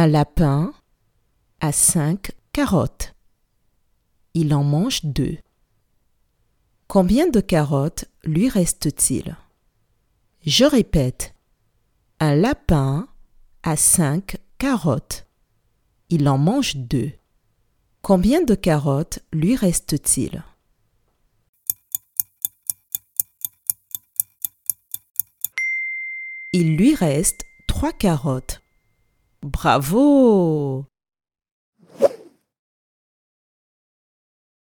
Un lapin a cinq carottes. Il en mange deux. Combien de carottes lui reste-t-il? Je répète. Un lapin a cinq carottes. Il en mange deux. Combien de carottes lui reste-t-il? Il lui reste trois carottes. Bravo